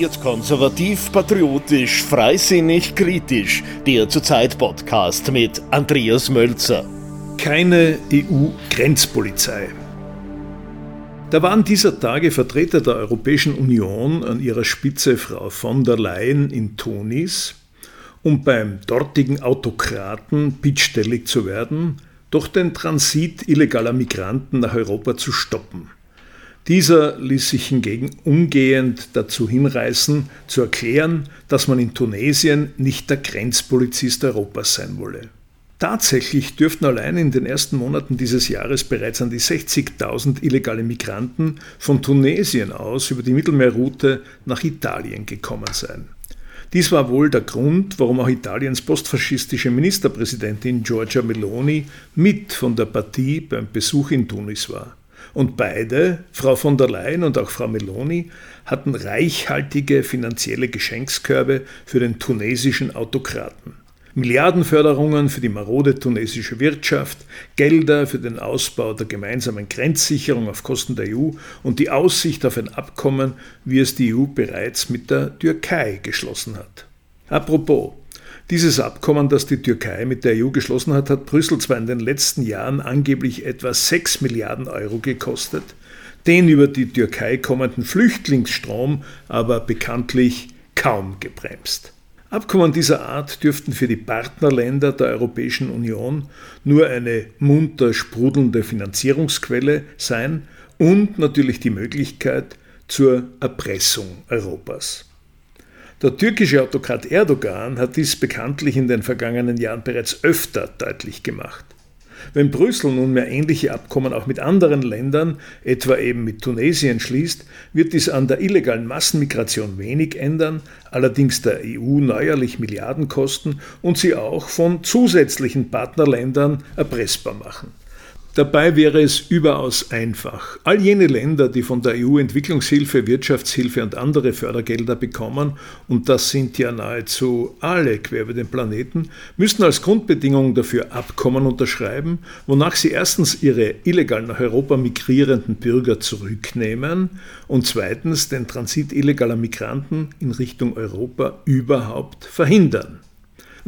Wird konservativ, patriotisch, freisinnig, kritisch. Der Zurzeit-Podcast mit Andreas Mölzer. Keine EU-Grenzpolizei. Da waren dieser Tage Vertreter der Europäischen Union an ihrer Spitze Frau von der Leyen in Tunis, um beim dortigen Autokraten bittstellig zu werden, doch den Transit illegaler Migranten nach Europa zu stoppen. Dieser ließ sich hingegen umgehend dazu hinreißen, zu erklären, dass man in Tunesien nicht der Grenzpolizist Europas sein wolle. Tatsächlich dürften allein in den ersten Monaten dieses Jahres bereits an die 60.000 illegale Migranten von Tunesien aus über die Mittelmeerroute nach Italien gekommen sein. Dies war wohl der Grund, warum auch Italiens postfaschistische Ministerpräsidentin Giorgia Meloni mit von der Partie beim Besuch in Tunis war. Und beide, Frau von der Leyen und auch Frau Meloni, hatten reichhaltige finanzielle Geschenkskörbe für den tunesischen Autokraten. Milliardenförderungen für die marode tunesische Wirtschaft, Gelder für den Ausbau der gemeinsamen Grenzsicherung auf Kosten der EU und die Aussicht auf ein Abkommen, wie es die EU bereits mit der Türkei geschlossen hat. Apropos, dieses Abkommen, das die Türkei mit der EU geschlossen hat, hat Brüssel zwar in den letzten Jahren angeblich etwa 6 Milliarden Euro gekostet, den über die Türkei kommenden Flüchtlingsstrom aber bekanntlich kaum gebremst. Abkommen dieser Art dürften für die Partnerländer der Europäischen Union nur eine munter sprudelnde Finanzierungsquelle sein und natürlich die Möglichkeit zur Erpressung Europas. Der türkische Autokrat Erdogan hat dies bekanntlich in den vergangenen Jahren bereits öfter deutlich gemacht. Wenn Brüssel nunmehr ähnliche Abkommen auch mit anderen Ländern, etwa eben mit Tunesien, schließt, wird dies an der illegalen Massenmigration wenig ändern, allerdings der EU neuerlich Milliarden kosten und sie auch von zusätzlichen Partnerländern erpressbar machen. Dabei wäre es überaus einfach. All jene Länder, die von der EU Entwicklungshilfe, Wirtschaftshilfe und andere Fördergelder bekommen, und das sind ja nahezu alle quer über den Planeten, müssten als Grundbedingung dafür Abkommen unterschreiben, wonach sie erstens ihre illegal nach Europa migrierenden Bürger zurücknehmen und zweitens den Transit illegaler Migranten in Richtung Europa überhaupt verhindern.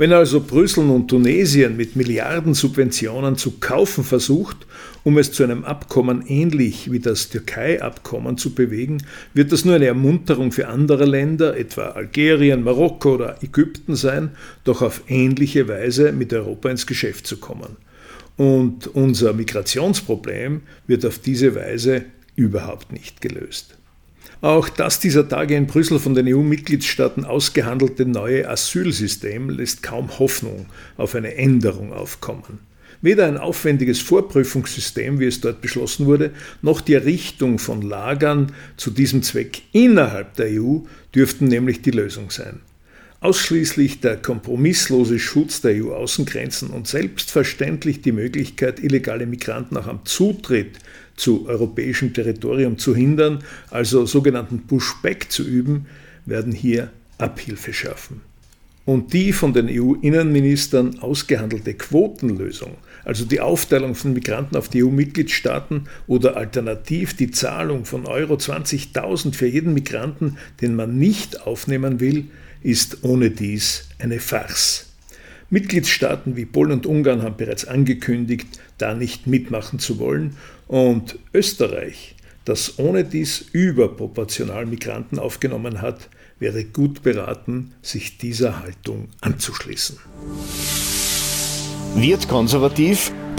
Wenn also Brüssel nun Tunesien mit Milliardensubventionen zu kaufen versucht, um es zu einem Abkommen ähnlich wie das Türkei-Abkommen zu bewegen, wird das nur eine Ermunterung für andere Länder, etwa Algerien, Marokko oder Ägypten sein, doch auf ähnliche Weise mit Europa ins Geschäft zu kommen. Und unser Migrationsproblem wird auf diese Weise überhaupt nicht gelöst. Auch das dieser Tage in Brüssel von den EU-Mitgliedstaaten ausgehandelte neue Asylsystem lässt kaum Hoffnung auf eine Änderung aufkommen. Weder ein aufwendiges Vorprüfungssystem, wie es dort beschlossen wurde, noch die Errichtung von Lagern zu diesem Zweck innerhalb der EU dürften nämlich die Lösung sein. Ausschließlich der kompromisslose Schutz der EU-Außengrenzen und selbstverständlich die Möglichkeit, illegale Migranten auch am Zutritt zu europäischem Territorium zu hindern, also sogenannten Pushback zu üben, werden hier Abhilfe schaffen. Und die von den EU-Innenministern ausgehandelte Quotenlösung, also die Aufteilung von Migranten auf die EU-Mitgliedstaaten oder alternativ die Zahlung von Euro 20.000 für jeden Migranten, den man nicht aufnehmen will, ist ohne dies eine Farce. Mitgliedstaaten wie Polen und Ungarn haben bereits angekündigt, da nicht mitmachen zu wollen. Und Österreich, das ohne dies überproportional Migranten aufgenommen hat, wäre gut beraten, sich dieser Haltung anzuschließen. Wird konservativ,